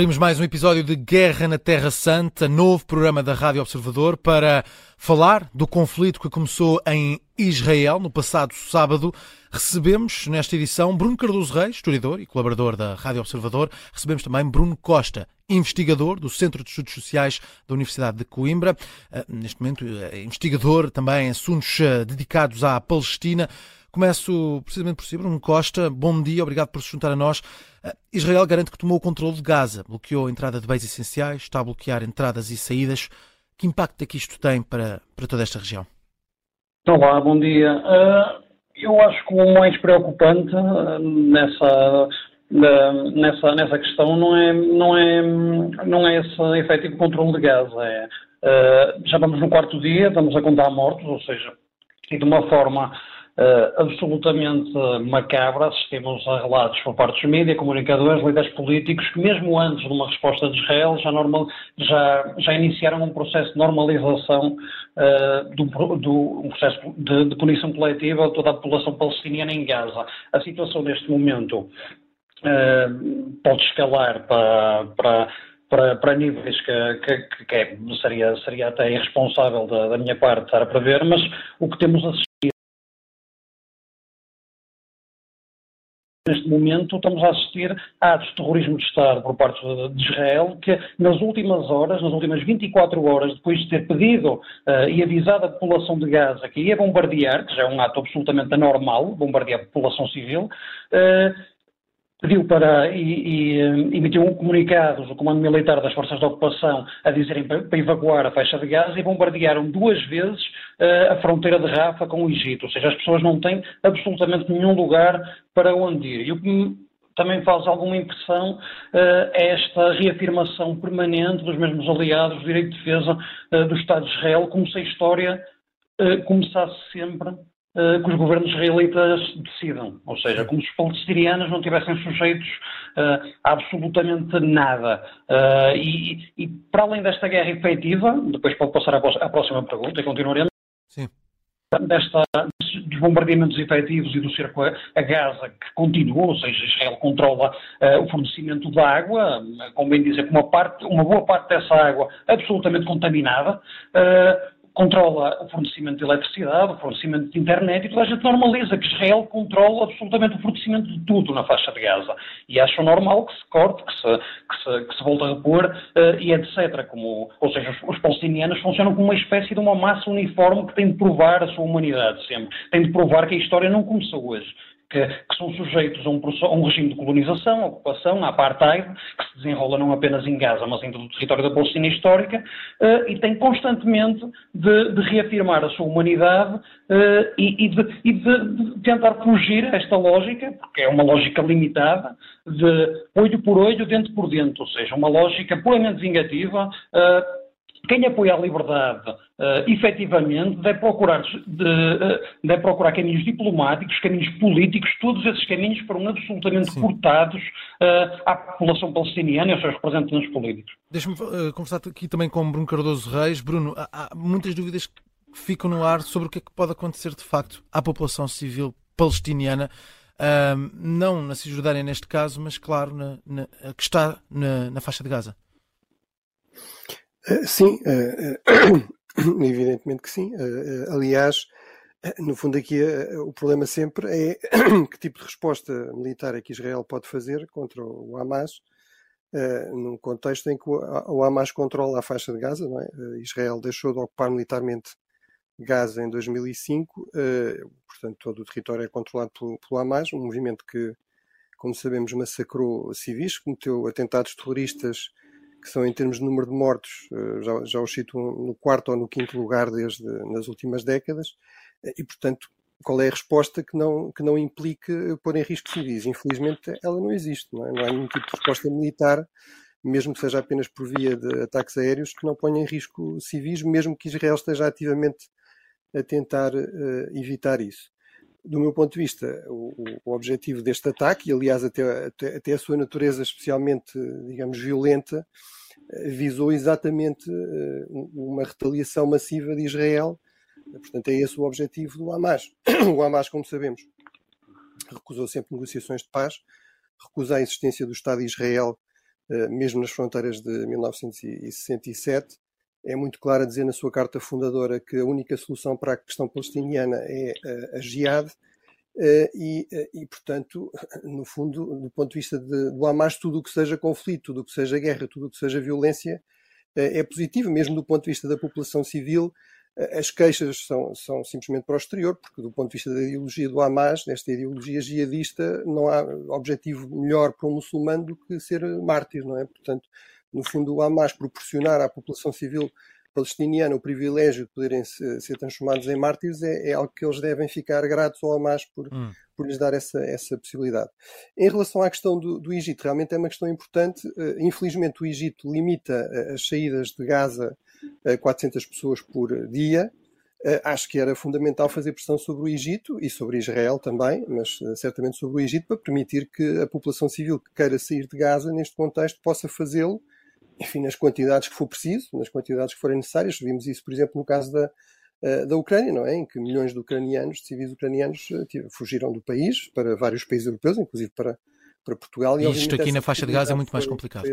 Abrimos mais um episódio de Guerra na Terra Santa, novo programa da Rádio Observador, para falar do conflito que começou em Israel no passado sábado. Recebemos nesta edição Bruno Cardoso Reis, historiador e colaborador da Rádio Observador. Recebemos também Bruno Costa, investigador do Centro de Estudos Sociais da Universidade de Coimbra. Eh, neste momento, é investigador também em assuntos eh, dedicados à Palestina. Começo precisamente por si, Bruno Costa. Bom dia, obrigado por se juntar a nós. Eh, Israel garante que tomou o controle de Gaza, bloqueou a entrada de bens essenciais, está a bloquear entradas e saídas. Que impacto é que isto tem para, para toda esta região? Olá, bom dia. Uh, eu acho que o mais preocupante uh, nessa, uh, nessa, nessa questão não é, não é, não é esse efetivo controle de Gaza. É, já vamos no quarto dia, estamos a contar mortos, ou seja, de uma forma uh, absolutamente macabra. Assistimos a relatos por parte dos mídias, comunicadores, líderes políticos, que mesmo antes de uma resposta de Israel já, normal, já, já iniciaram um processo de normalização uh, do, do um processo de, de, punição coletiva de toda a população palestiniana em Gaza. A situação neste momento uh, pode escalar para, para para, para, níveis que, que, que, é, seria, seria até irresponsável da, da, minha parte estar a prever, mas o que temos assistido neste momento estamos a assistir a atos de terrorismo de Estado por parte de Israel, que nas últimas horas, nas últimas 24 horas, depois de ter pedido uh, e avisado a população de Gaza que ia bombardear, que já é um ato absolutamente anormal, bombardear a população civil, uh, pediu para e, e, eh, emitiu um comunicado do Comando Militar das Forças de Ocupação a dizerem para, para evacuar a faixa de Gaza e bombardearam duas vezes uh, a fronteira de Rafa com o Egito. Ou seja, as pessoas não têm absolutamente nenhum lugar para onde ir. E o que também faz alguma impressão uh, esta reafirmação permanente dos mesmos aliados do direito de defesa uh, do Estado de Israel, como se a história começasse sempre uh, que os governos israelitas decidam. Ou seja, como se os palestinianos não tivessem sujeitos uh, a absolutamente nada. Uh, e, e, para além desta guerra efetiva, depois pode passar à, próxima pergunta e continuaremos. Sim. Desta, dos bombardeamentos efetivos e do cerco a Gaza, que continua, ou seja, Israel controla uh, o fornecimento de água, bem dizer, uma, parte, uma boa parte dessa água absolutamente contaminada. Uh, controla o fornecimento de eletricidade, o fornecimento de internet e toda a gente normaliza que Israel controla absolutamente o fornecimento de tudo na faixa de Gaza. E acham normal que se corte, que se, que se, que se volte a repor uh, e etc. Como, ou seja, os, os, palestinianos funcionam como uma espécie de uma massa uniforme que tem de provar a sua humanidade sempre. Tem de provar que a história não começou hoje que, que são sujeitos a um, a um, regime de colonização, ocupação, apartheid, que se desenrola não apenas em Gaza, mas em todo o território da Palestina histórica, uh, e tem constantemente de, de, reafirmar a sua humanidade uh, e, e, de, e de, de, tentar fugir a esta lógica, porque é uma lógica limitada, de olho por olho, dente por dente, ou seja, uma lógica puramente vingativa. Uh, quem apoia a liberdade, uh, efetivamente, deve procurar, de, uh, deve procurar caminhos diplomáticos, caminhos políticos, todos esses caminhos foram absolutamente Sim. cortados uh, à população palestiniana e aos seus representantes políticos. Deixa-me uh, conversar aqui também com Bruno Cardoso Reis. Bruno, há, há muitas dúvidas que ficam no ar sobre o que é que pode acontecer de facto à população civil palestiniana. Uh, não na Cisjordânia neste caso, mas claro, na, na, que está na, na faixa de Gaza. Eh, sim, eh, eh, evidentemente que sim. aliás, no fundo, aqui o problema sempre é que tipo de resposta militar é que Israel pode fazer contra o Hamas, num contexto em que o Hamas controla a faixa de Gaza. É? Israel deixou de ocupar militarmente Gaza em 2005, portanto, todo o território é controlado pelo, pelo Hamas, um movimento que, como sabemos, massacrou civis, cometeu atentados terroristas que são em termos de número de mortos, eh, já, já os cito no quarto ou no quinto lugar desde nas últimas décadas, eh, e portanto qual é a resposta que não, que não implique pôr em risco civis? Infelizmente ela não existe, não, é? não há nenhum tipo de resposta militar, mesmo que seja apenas por via de ataques aéreos, que não ponha em risco civis, mesmo que Israel esteja ativamente a tentar uh, evitar isso do meu ponto de vista, o, o objetivo deste ataque, e aliás até, até, até, a sua natureza especialmente, digamos, violenta, eh, visou exatamente eh, uma retaliação massiva de Israel. Portanto, é esse o objetivo do Hamas. O Hamas, como sabemos, recusou sempre negociações de paz, recusa a existência do Estado de Israel mesmo nas fronteiras de 1967, é muito clara a dizer na sua carta fundadora que a única solução para a questão palestiniana é a jihad, e, e, portanto, no fundo, do ponto de vista de, do Hamas, tudo o que seja conflito, tudo o que seja guerra, tudo o que seja violência é positivo, mesmo do ponto de vista da população civil, as queixas são, são simplesmente para o exterior, porque do ponto de vista da ideologia do Hamas, nesta ideologia jihadista, não há objetivo melhor para um muçulmano do que ser mártir, não é? Portanto, no fundo, o Hamas proporcionar à população civil palestiniana o privilégio de poderem ser transformados em mártires é, é, algo que eles devem ficar gratos ao Hamas por, hum. por lhes dar essa, essa possibilidade. Em relação à questão do, do Egito, realmente é uma questão importante. Uh, infelizmente, o Egito limita uh, as saídas de Gaza a 400 pessoas por dia. Uh, acho que era fundamental fazer pressão sobre o Egito e sobre Israel também, mas certamente sobre o Egito, para permitir que a população civil que queira sair de Gaza, neste contexto, possa fazê-lo enfim, nas quantidades que for preciso, nas quantidades que forem necessárias. Vimos isso, por exemplo, no caso da, eh, da Ucrânia, não é? Em que milhões de ucranianos, de civis ucranianos, eh, fugiram do país para vários países europeus, inclusive para, para Portugal. E, e isto aqui na faixa de Gaza é muito mais complicado.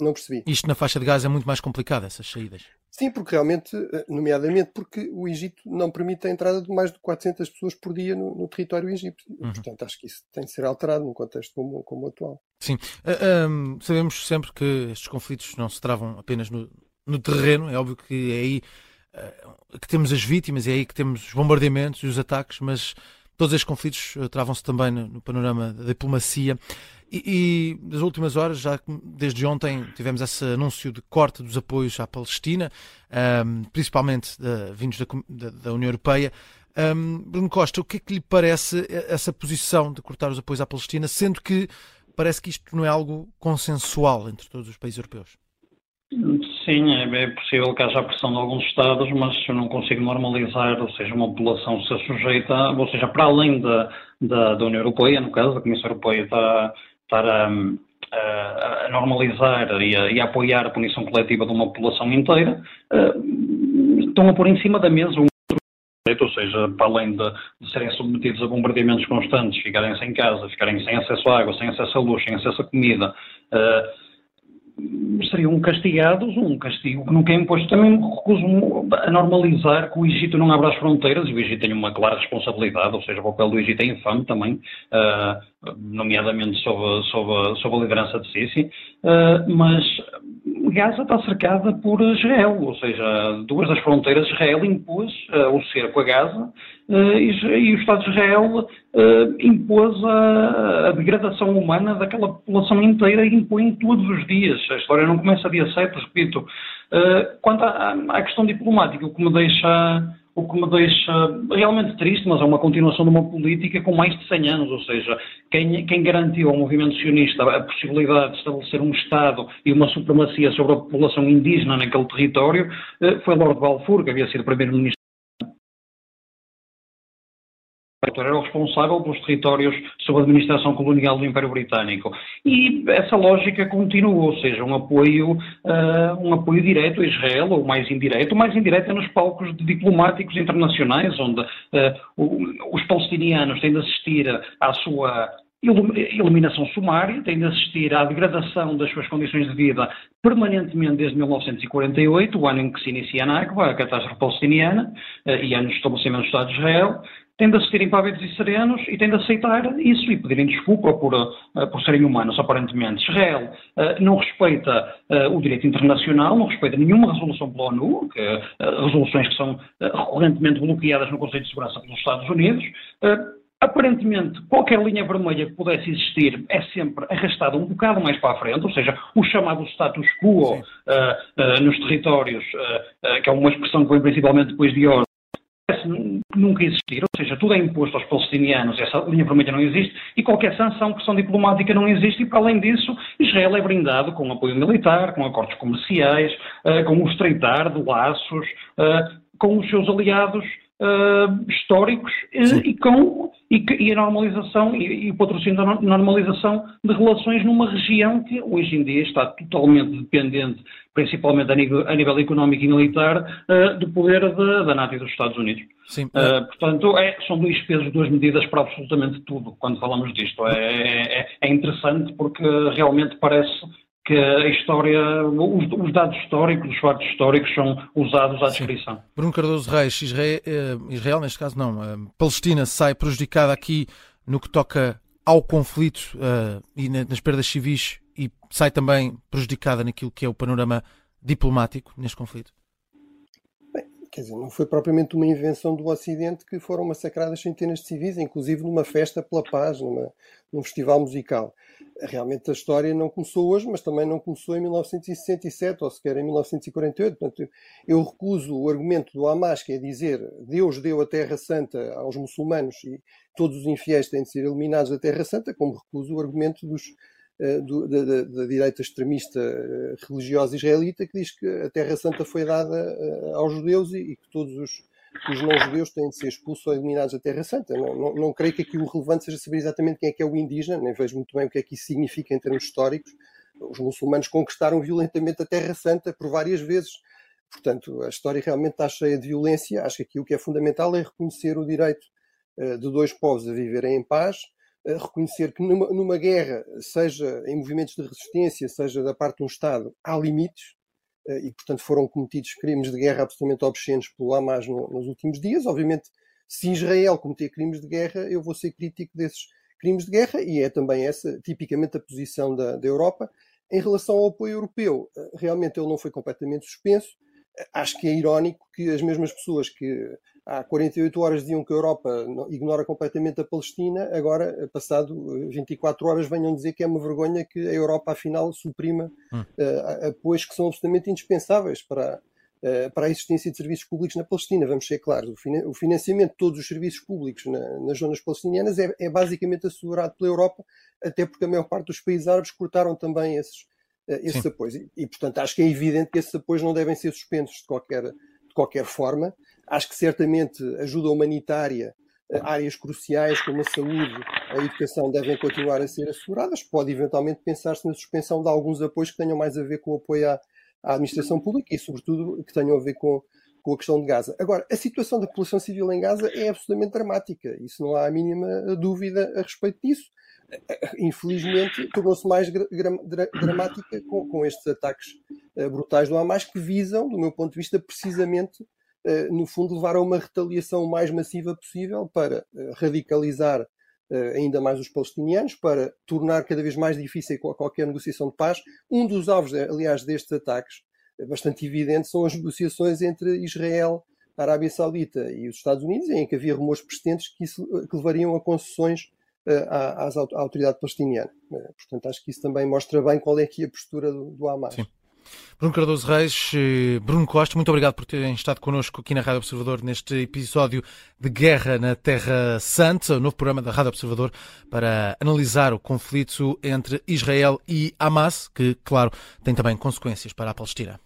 Não percebi. Isto na faixa de Gaza é muito mais complicado, essas saídas. Sim, porque realmente, eh, nomeadamente porque o Egito não permite a entrada de mais de 400 pessoas por dia no, no território egípcio. Uhum. Portanto, acho que isso tem de ser alterado num contexto como, como o atual. Sim. Uh, ah, um, sabemos sempre que estes conflitos não se travam apenas no, no terreno. É óbvio que é aí uh, que temos as vítimas, é aí que temos os bombardeamentos e os ataques, mas todos estes conflitos uh, travam-se também no, no, panorama da diplomacia. E, nas últimas horas, já desde ontem, tivemos esse anúncio de corte dos apoios à Palestina, um, principalmente vindos da, da, da, União Europeia. Um, Bruno Costa, o que é que lhe parece essa posição de cortar os apoios à Palestina, sendo que parece que isto não é algo consensual entre todos os países europeus? Sim, é, é possível que haja pressão de alguns Estados, mas eu não consigo normalizar, ou seja, uma população se sujeita, ou seja, para além da, da, da União Europeia, no caso, a Comissão Europeia está estar a, a, a normalizar e a, e a, apoiar a punição coletiva de uma população inteira, uh, estão a pôr em cima da mesa um ou seja, para além de, de, serem submetidos a bombardeamentos constantes, ficarem sem casa, ficarem sem acesso à água, sem acesso à luz, sem acesso à comida, uh, seriam castigados, um castigo que nunca é imposto. Também recuso a normalizar que o Egito não abre as fronteiras, e o Egito tem uma clara responsabilidade, ou seja, o papel do Egito é infame também, uh, nomeadamente sob, sob, sob a liderança de Sisi, uh, mas Gaza está cercada por Israel, ou seja, duas das fronteiras Israel impôs uh, o cerco a Gaza uh, e, e, o Estado de Israel uh, impôs a, a, degradação humana daquela população inteira e impõe todos os dias. A história não começa dia 7, repito. quanto à, à, questão diplomática, o que me deixa o que me deixa realmente triste, mas é uma continuação de uma política com mais de 100 anos, ou seja, quem, quem garantiu ao movimento sionista a possibilidade de estabelecer um Estado e uma supremacia sobre a população indígena naquele território eh, foi Lord Balfour, que havia sido primeiro-ministro era o responsável pelos territórios sob a administração colonial do Império Britânico. E essa lógica continuou, ou seja, um apoio, uh, um apoio direto a Israel, ou mais indireto, mais indireto é nos palcos diplomáticos internacionais, onde uh, os palestinianos têm de assistir à sua eliminação sumária, têm de assistir à degradação das suas condições de vida permanentemente desde 1948, o ano em que se inicia a Nakba, a catástrofe palestiniana, uh, e anos de estabelecimento do Estado de Israel, têm de assistir impávidos e serenos e têm de aceitar isso e pedirem desculpa por, uh, por serem humanos, aparentemente. Israel uh, não respeita uh, o direito internacional, não respeita nenhuma resolução pela ONU, que, resoluções que são recorrentemente bloqueadas no Conselho de Segurança pelos Estados Unidos. Aparentemente, qualquer linha vermelha que pudesse existir é sempre arrastada um bocado mais para a frente, ou seja, o chamado status quo nos territórios, que é uma expressão que vem principalmente depois de hoje, nunca existir, ou seja, tudo é imposto aos palestinianos, essa linha vermelha não existe, e qualquer sanção, pressão diplomática não existe, e para além disso, Israel é brindado com apoio militar, com acordos comerciais, uh, com o estreitar de laços, uh, com os seus aliados uh, históricos e, com, e, e, a normalização e, e, o patrocínio da normalização de relações numa região que hoje em dia está totalmente dependente, principalmente a nível, a nível económico e militar, uh, do poder de, da NATO e dos Estados Unidos. Sim. Uh, portanto, é, são dois pesos, duas medidas para absolutamente tudo quando falamos disto. É, é, é interessante porque realmente parece que a história, os, os, dados históricos, os factos históricos são usados à descrição. Bruno Cardoso Reis, Israel, eh, Israel, neste caso não, eh, Palestina sai prejudicada aqui no que toca ao conflito uh, e nas perdas civis e sai também prejudicada naquilo que é o panorama diplomático neste conflito? Quer dizer, não foi propriamente uma invenção do Ocidente que foram massacradas centenas de civis, inclusive numa festa pela paz, numa, num festival musical realmente a história não começou hoje, mas também não começou em 1967 ou sequer em 1948. Portanto, eu recuso o argumento do Hamas, que é dizer Deus deu a Terra Santa aos muçulmanos e todos os infiéis têm de ser eliminados da Terra Santa, como recuso o argumento dos, do, da, da, da, direita extremista uh, religiosa israelita, que diz que a Terra Santa foi dada uh, aos judeus e, e que todos os os não-judeus têm de ser expulsos ou eliminados da Terra Santa. Não, não, não, creio que aqui o relevante seja saber exatamente quem é que é o indígena, nem vejo muito bem o que é que isso significa em termos históricos. Os muçulmanos conquistaram violentamente a Terra Santa por várias vezes. Portanto, a história realmente está cheia de violência. Acho que aqui o que é fundamental é reconhecer o direito de dois povos a viverem em paz, reconhecer que numa, numa guerra, seja em movimentos de resistência, seja da parte de um Estado, há limites eh, e, portanto, foram cometidos crimes de guerra absolutamente obscenos pelo Hamas no, nos últimos dias. Obviamente, se Israel cometer crimes de guerra, eu vou ser crítico desses crimes de guerra e é também essa, tipicamente, a posição da, da Europa. Em relação ao apoio europeu, eh, realmente ele não foi completamente suspenso. Eh, acho que é irónico que as mesmas pessoas que há 48 horas diziam que a Europa ignora completamente a Palestina, agora, passado 24 horas, venham dizer que é uma vergonha que a Europa, afinal, suprima hum. uh, apoios que são absolutamente indispensáveis para, uh, para a existência de serviços públicos na Palestina. Vamos ser claros, o, financiamento de todos os serviços públicos na, nas zonas palestinianas é, é, basicamente assegurado pela Europa, até porque a maior parte dos países árabes cortaram também esses, uh, esses apoios. E, e, portanto, acho que é evidente que esses apoios não devem ser suspensos de qualquer, de qualquer forma. Acho que certamente ajuda humanitária, eh, áreas cruciais como a saúde, a educação devem continuar a ser asseguradas. Pode eventualmente pensar-se na suspensão de alguns apoios que tenham mais a ver com o apoio à, à administração pública e, sobretudo, que tenham a ver com, com a questão de Gaza. Agora, a situação da população civil em Gaza é absolutamente dramática. Isso não há a mínima dúvida a respeito disso. Infelizmente, tornou-se mais dramática com, com, estes ataques uh, brutais do Hamas que visam, do meu ponto de vista, precisamente eh, no fundo, levar a uma retaliação mais massiva possível para eh, radicalizar ainda mais os palestinianos, para tornar cada vez mais difícil qualquer negociação de paz. Um dos alvos, aliás, destes ataques, bastante evidente, são as negociações entre Israel, a Arábia Saudita e os Estados Unidos, em que havia rumores persistentes que, isso, que levariam a concessões à, à, autoridade palestiniana. Portanto, acho que isso também mostra bem qual é aqui a postura do, do Hamas. Sim. Bruno Cardoso Reis, eh, Bruno Costa, muito obrigado por terem estado connosco aqui na Rádio Observador neste episódio de Guerra na Terra Santa, o novo programa da Rádio Observador para analisar o conflito entre Israel e Hamas, que, claro, tem também consequências para a Palestina.